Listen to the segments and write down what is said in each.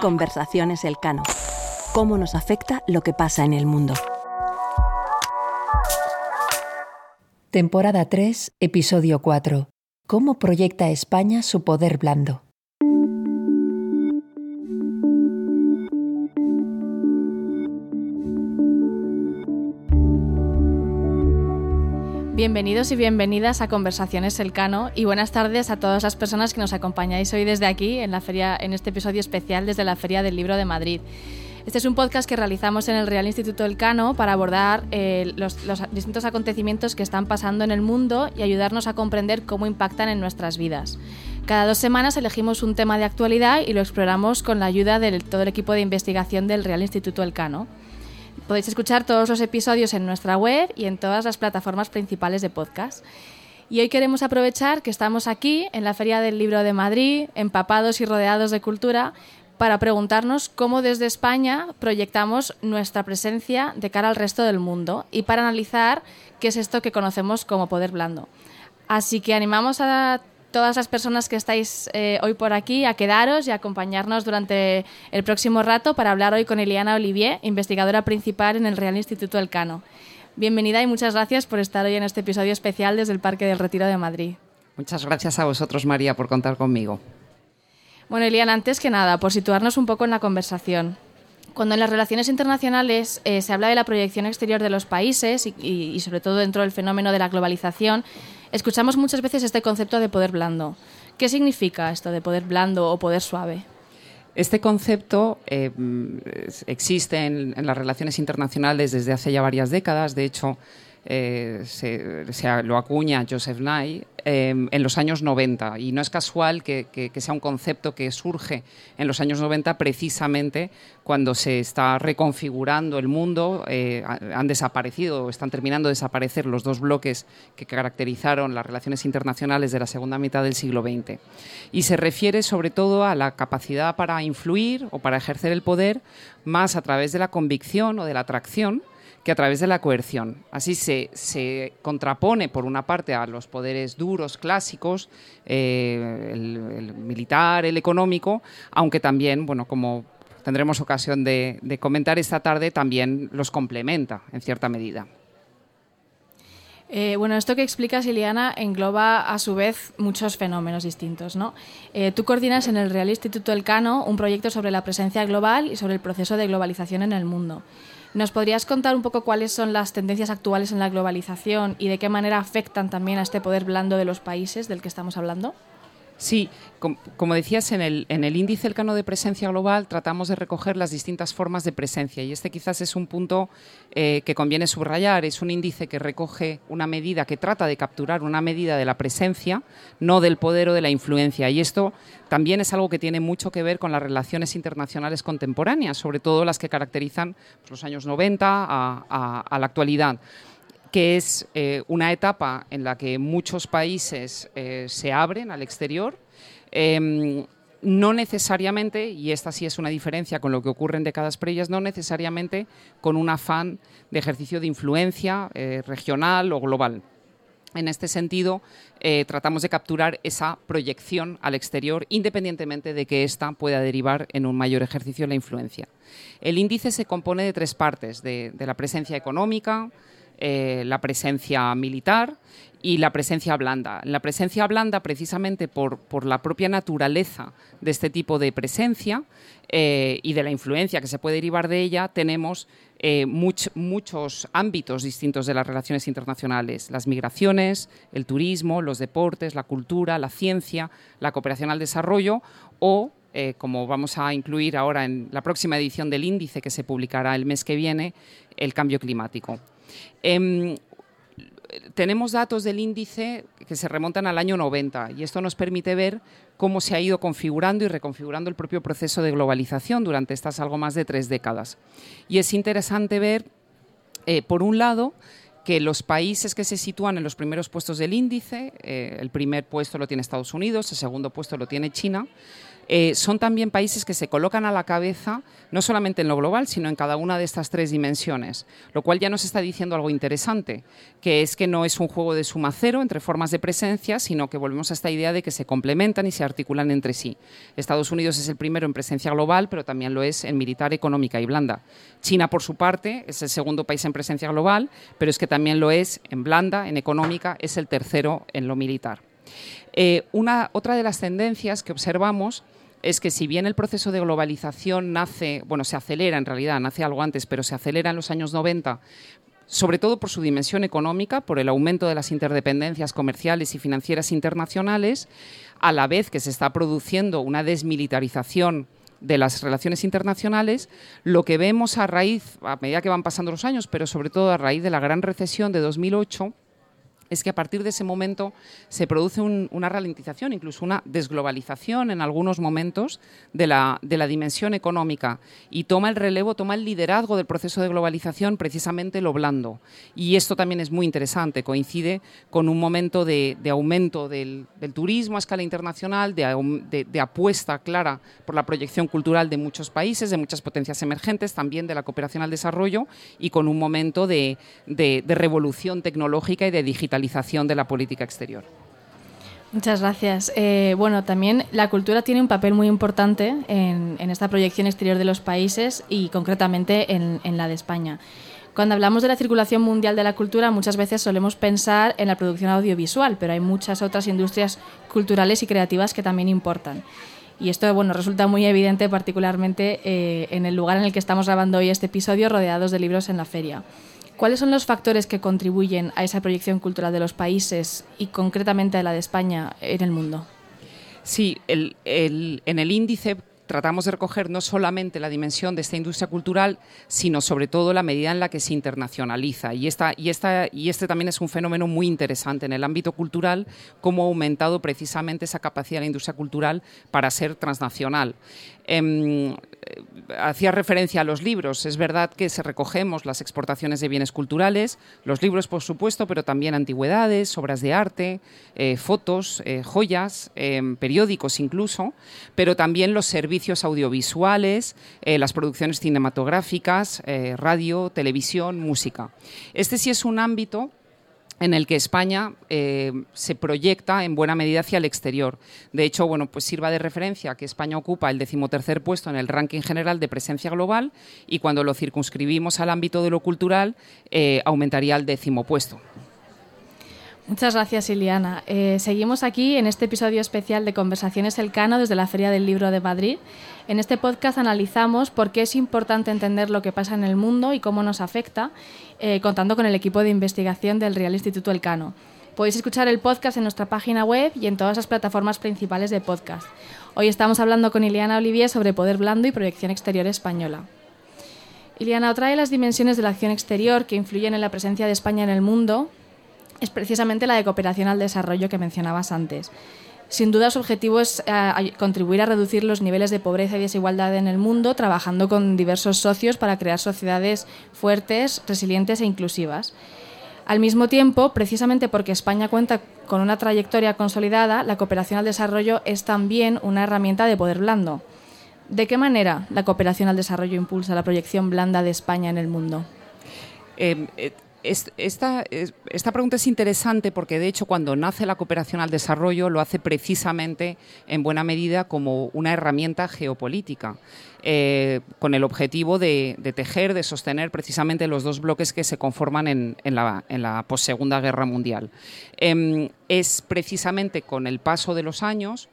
Conversaciones Elcano. ¿Cómo nos afecta lo que pasa en el mundo? Temporada 3, episodio 4. ¿Cómo proyecta España su poder blando? Bienvenidos y bienvenidas a Conversaciones Elcano y buenas tardes a todas las personas que nos acompañáis hoy desde aquí en la feria en este episodio especial desde la Feria del Libro de Madrid. Este es un podcast que realizamos en el Real Instituto Elcano para abordar eh, los, los distintos acontecimientos que están pasando en el mundo y ayudarnos a comprender cómo impactan en nuestras vidas. Cada dos semanas elegimos un tema de actualidad y lo exploramos con la ayuda de todo el equipo de investigación del Real Instituto Elcano. Podéis escuchar todos los episodios en nuestra web y en todas las plataformas principales de podcast. Y hoy queremos aprovechar que estamos aquí en la Feria del Libro de Madrid, empapados y rodeados de cultura, para preguntarnos cómo desde España proyectamos nuestra presencia de cara al resto del mundo y para analizar qué es esto que conocemos como poder blando. Así que animamos a todas las personas que estáis eh, hoy por aquí a quedaros y acompañarnos durante el próximo rato para hablar hoy con Eliana Olivier, investigadora principal en el Real Instituto Elcano. Bienvenida y muchas gracias por estar hoy en este episodio especial desde el Parque del Retiro de Madrid. Muchas gracias a vosotros, María, por contar conmigo. Bueno, Eliana, antes que nada, por situarnos un poco en la conversación. Cuando en las relaciones internacionales eh, se habla de la proyección exterior de los países y, y, y sobre todo dentro del fenómeno de la globalización, Escuchamos muchas veces este concepto de poder blando. ¿Qué significa esto de poder blando o poder suave? Este concepto eh, existe en, en, las relaciones internacionales desde hace ya varias décadas. De hecho, eh, se, se, lo acuña Joseph Nye eh, en los años 90 y no es casual que, que, que, sea un concepto que surge en los años 90 precisamente cuando se está reconfigurando el mundo, eh, han desaparecido, están terminando de desaparecer los dos bloques que caracterizaron las relaciones internacionales de la segunda mitad del siglo XX. Y se refiere sobre todo a la capacidad para influir o para ejercer el poder más a través de la convicción o de la atracción que a través de la coerción. Así se, se, contrapone, por una parte, a los poderes duros, clásicos, eh, el, militar, el económico, aunque también, bueno, como tendremos ocasión de, comentar esta tarde, también los complementa en cierta medida. Eh, bueno, esto que explicas, Iliana, engloba a su vez muchos fenómenos distintos. ¿no? Eh, tú coordinas en el Real Instituto Elcano un proyecto sobre la presencia global y sobre el proceso de globalización en el mundo. ¿Nos podrías contar un poco cuáles son las tendencias actuales en la globalización y de qué manera afectan también a este poder blando de los países del que estamos hablando? Sí, com como decías, en el, en el índice Elcano de presencia global tratamos de recoger las distintas formas de presencia y este quizás es un punto eh, que conviene subrayar. Es un índice que recoge una medida, que trata de capturar una medida de la presencia, no del poder o de la influencia. Y esto también es algo que tiene mucho que ver con las relaciones internacionales contemporáneas, sobre todo las que caracterizan los años 90 a, a, a la actualidad que es eh, una etapa en la que muchos países eh, se abren al exterior. Eh, no necesariamente, y esta sí es una diferencia con lo que ocurre en décadas previas, no necesariamente con un afán de ejercicio de influencia eh, regional o global. En este sentido, tratamos de capturar esa proyección al exterior, independientemente de que ésta pueda derivar en un mayor ejercicio de la influencia. El índice se compone de tres partes, de la presencia económica, eh, la presencia militar y la presencia blanda. La presencia blanda, precisamente por, la propia naturaleza de este tipo de presencia eh, y de la influencia que se puede derivar de ella, tenemos eh, much, muchos ámbitos distintos de las relaciones internacionales. Las migraciones, el turismo, los deportes, la cultura, la ciencia, la cooperación al desarrollo o como vamos a incluir ahora en la próxima edición del índice que se publicará el mes que viene, el cambio climático. Eh, tenemos datos del índice que se remontan al año 90 y esto nos permite ver cómo se ha ido configurando y reconfigurando el propio proceso de globalización durante estas algo más de tres décadas. Y es interesante ver, eh, por un lado, que los países que se sitúan en los primeros puestos del índice, eh, el primer puesto lo tiene Estados Unidos, el segundo puesto lo tiene China, eh, son también países que se colocan a la cabeza no solamente en lo global, sino en cada una de estas tres dimensiones, lo cual ya nos está diciendo algo interesante, que es que no es un juego de suma cero entre formas de presencia, sino que volvemos a esta idea de que se complementan y se articulan entre sí. Estados Unidos es el primero en presencia global, pero también lo es en militar, económica y blanda. China, por su parte, es el segundo país en presencia global, pero es que también lo es en blanda, en económica, es el tercero en lo militar. Eh, una, otra de las tendencias que observamos es que si bien el proceso de globalización nace, bueno, se acelera en realidad, nace algo antes, pero se acelera en los años 90 sobre todo por su dimensión económica, por el aumento de las interdependencias comerciales y financieras internacionales, a la vez que se está produciendo una desmilitarización de las relaciones internacionales, lo que vemos a raíz, a medida que van pasando los años, pero sobre todo a raíz de la gran recesión de 2008, es que a partir de ese momento se produce una ralentización, incluso una desglobalización en algunos momentos de la, de la, dimensión económica y toma el relevo, toma el liderazgo del proceso de globalización precisamente lo blando. Y esto también es muy interesante, coincide con un momento de, aumento del, turismo a escala internacional, de, de, apuesta clara por la proyección cultural de muchos países, de muchas potencias emergentes, también de la cooperación al desarrollo y con un momento de, revolución tecnológica y de digitalización de la política exterior. Muchas gracias. Eh, bueno, también la cultura tiene un papel muy importante en, esta proyección exterior de los países y concretamente en, en, la de España. Cuando hablamos de la circulación mundial de la cultura, muchas veces solemos pensar en la producción audiovisual, pero hay muchas otras industrias culturales y creativas que también importan. Y esto bueno, resulta muy evidente particularmente eh, en el lugar en el que estamos grabando hoy este episodio, rodeados de libros en la feria. ¿Cuáles son los factores que contribuyen a esa proyección cultural de los países y concretamente a la de España en el mundo? Sí, en el índice tratamos de recoger no solamente la dimensión de esta industria cultural, sino sobre todo la medida en la que se internacionaliza. Y, esta, y, esta, y este también es un fenómeno muy interesante en el ámbito cultural, cómo ha aumentado precisamente esa capacidad de la industria cultural para ser transnacional. Em, hacía referencia a los libros. Es verdad que se recogemos las exportaciones de bienes culturales, los libros, por supuesto, pero también antigüedades, obras de arte, eh, fotos, eh, joyas, periódicos incluso, pero también los servicios audiovisuales, eh, las producciones cinematográficas, radio, televisión, música. Este sí es un ámbito en el que España eh, se proyecta en buena medida hacia el exterior. De hecho, bueno, pues sirva de referencia que España ocupa el decimotercer puesto en el ranking general de presencia global y cuando lo circunscribimos al ámbito de lo cultural eh, aumentaría al décimo puesto. Muchas gracias, Iliana. Eh, seguimos aquí en este episodio especial de Conversaciones Elcano desde la Feria del Libro de Madrid. En este podcast analizamos por qué es importante entender lo que pasa en el mundo y cómo nos afecta, eh, contando con el equipo de investigación del Real Instituto Elcano. Podéis escuchar el podcast en nuestra página web y en todas las plataformas principales de podcast. Hoy estamos hablando con Iliana Olivier sobre poder blando y proyección exterior española. Iliana, otra de las dimensiones de la acción exterior que influyen en la presencia de España en el mundo es precisamente la de cooperación al desarrollo que mencionabas antes. Sin duda su objetivo es eh, contribuir a reducir los niveles de pobreza y desigualdad en el mundo, trabajando con diversos socios para crear sociedades fuertes, resilientes e inclusivas. Al mismo tiempo, precisamente porque España cuenta con una trayectoria consolidada, la cooperación al desarrollo es también una herramienta de poder blando. ¿De qué manera la cooperación al desarrollo impulsa la proyección blanda de España en el mundo? Em, eh, esta, pregunta es interesante porque, de hecho, cuando nace la cooperación al desarrollo, lo hace precisamente en buena medida como una herramienta geopolítica, eh, con el objetivo de, tejer, de sostener precisamente los dos bloques que se conforman en, la, en guerra mundial. Em, es precisamente con el paso de los años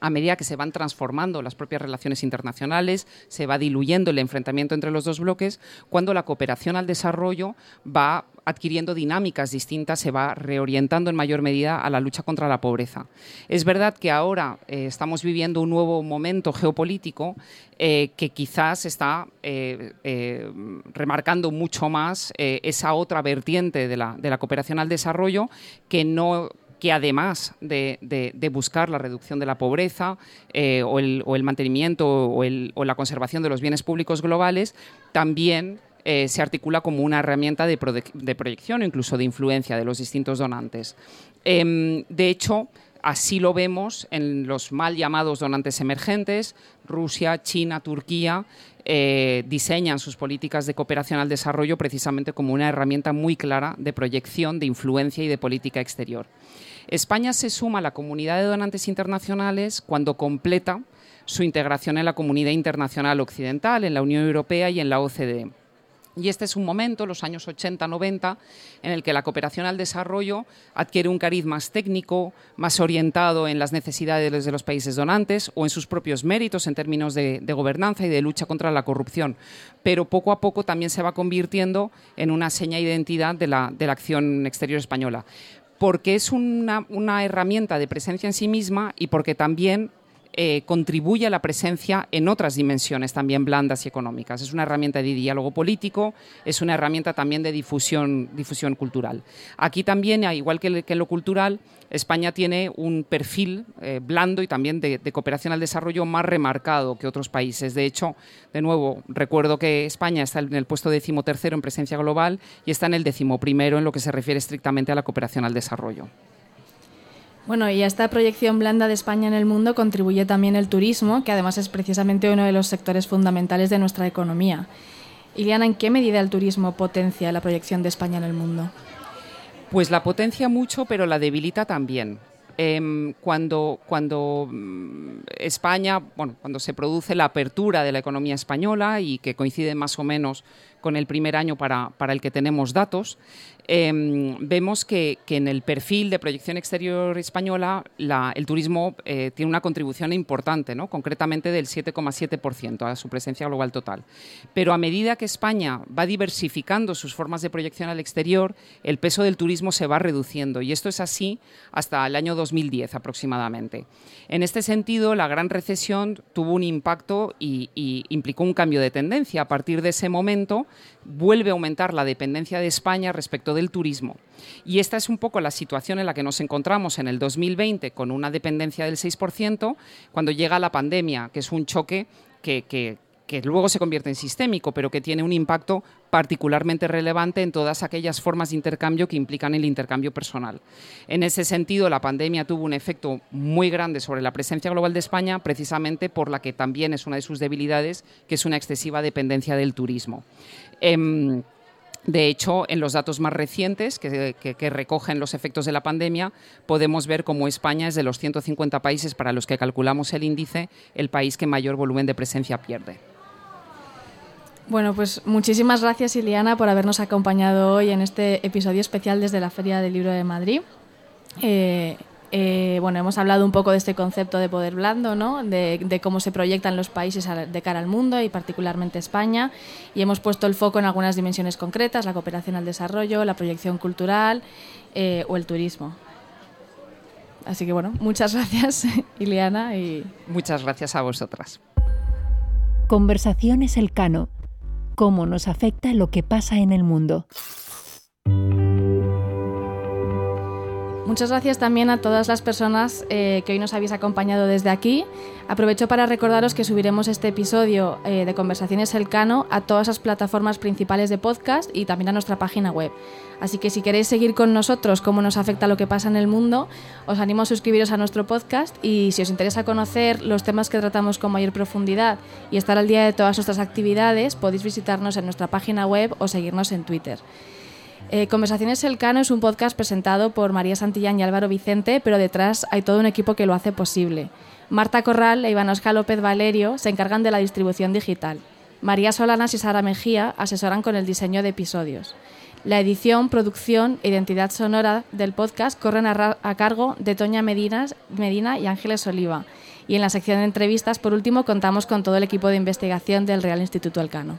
a medida que se van transformando las propias relaciones internacionales, se va diluyendo el enfrentamiento entre los dos bloques, cuando la cooperación al desarrollo va adquiriendo dinámicas distintas, se va reorientando en mayor medida a la lucha contra la pobreza. Es verdad que ahora eh, estamos viviendo un nuevo momento geopolítico eh, que quizás está eh, remarcando mucho más esa otra vertiente de la, de la cooperación al desarrollo que no que además de, buscar la reducción de la pobreza eh, o, el, mantenimiento o, la conservación de los bienes públicos globales, también eh, se articula como una herramienta de, proyección o incluso de influencia de los distintos donantes. Em, de hecho, Así lo vemos en los mal llamados donantes emergentes. Rusia, China, Turquía eh, diseñan sus políticas de cooperación al desarrollo precisamente como una herramienta muy clara de proyección, de influencia y de política exterior. España se suma a la comunidad de donantes internacionales cuando completa su integración en la comunidad internacional occidental, en la Unión Europea y en la OCDE. Y este es un momento, los años 80-90, en el que la cooperación al desarrollo adquiere un cariz más técnico, más orientado en las necesidades de los países donantes o en sus propios méritos en términos de, gobernanza y de lucha contra la corrupción. Pero poco a poco también se va convirtiendo en una seña de identidad de la, acción exterior española porque es una, una, herramienta de presencia en sí misma y porque también eh, contribuye a la presencia en otras dimensiones también blandas y económicas. Es una herramienta de diálogo político, es una herramienta también de difusión, difusión cultural. Aquí también, igual que, en lo cultural, España tiene un perfil eh, blando y también de, cooperación al desarrollo más remarcado que otros países. De hecho, de nuevo, recuerdo que España está en el puesto decimotercero en presencia global y está en el decimoprimero en lo que se refiere estrictamente a la cooperación al desarrollo. Bueno, y a esta proyección blanda de España en el mundo contribuye también el turismo, que además es precisamente uno de los sectores fundamentales de nuestra economía. Iliana, ¿en qué medida el turismo potencia la proyección de España en el mundo? Pues la potencia mucho, pero la debilita también. Em, cuando, cuando mm, España, bueno, cuando se produce la apertura de la economía española y que coincide más o menos con el primer año para, para el que tenemos datos, Em, vemos que, en el perfil de proyección exterior española el turismo eh, tiene una contribución importante, ¿no? concretamente del 7,7% a su presencia global total. Pero a medida que España va diversificando sus formas de proyección al exterior, el peso del turismo se va reduciendo y esto es así hasta el año 2010 aproximadamente. En este sentido, la gran recesión tuvo un impacto y, y implicó un cambio de tendencia. A partir de ese momento, vuelve a aumentar la dependencia de España respecto del turismo. Y esta es un poco la situación en la que nos encontramos en el 2020 con una dependencia del 6%, cuando llega la pandemia, que es un choque que, luego se convierte en sistémico, pero que tiene un impacto particularmente relevante en todas aquellas formas de intercambio que implican el intercambio personal. En ese sentido, la pandemia tuvo un efecto muy grande sobre la presencia global de España, precisamente por la que también es una de sus debilidades, que es una excesiva dependencia del turismo. Em, de hecho, en los datos más recientes que, recogen los efectos de la pandemia, podemos ver cómo España es de los 150 países para los que calculamos el índice, el país que mayor volumen de presencia pierde. Bueno, pues muchísimas gracias, Iliana, por habernos acompañado hoy en este episodio especial desde la Feria del Libro de Madrid. Eh, eh, bueno, hemos hablado un poco de este concepto de poder blando, ¿no? de, cómo se proyectan los países de cara al mundo y particularmente España. Y hemos puesto el foco en algunas dimensiones concretas, la cooperación al desarrollo, la proyección cultural eh, o el turismo. Así que bueno, muchas gracias, Ileana. Y... Muchas gracias a vosotras. Conversaciones Elcano. ¿Cómo nos afecta lo que pasa en el mundo? Muchas gracias también a todas las personas eh, que hoy nos habéis acompañado desde aquí. Aprovecho para recordaros que subiremos este episodio eh, de Conversaciones Elcano a todas las plataformas principales de podcast y también a nuestra página web. Así que si queréis seguir con nosotros cómo nos afecta lo que pasa en el mundo, os animo a suscribiros a nuestro podcast y si os interesa conocer los temas que tratamos con mayor profundidad y estar al día de todas nuestras actividades, podéis visitarnos en nuestra página web o seguirnos en Twitter. Eh, Conversaciones Elcano es un podcast presentado por María Santillán y Álvaro Vicente, pero detrás hay todo un equipo que lo hace posible. Marta Corral e Iván Oscar López Valerio se encargan de la distribución digital. María Solanas y Sara Mejía asesoran con el diseño de episodios. La edición, producción e identidad sonora del podcast corren a, cargo de Toña Medinas, Medina y Ángeles Oliva. Y en la sección de entrevistas, por último, contamos con todo el equipo de investigación del Real Instituto Elcano.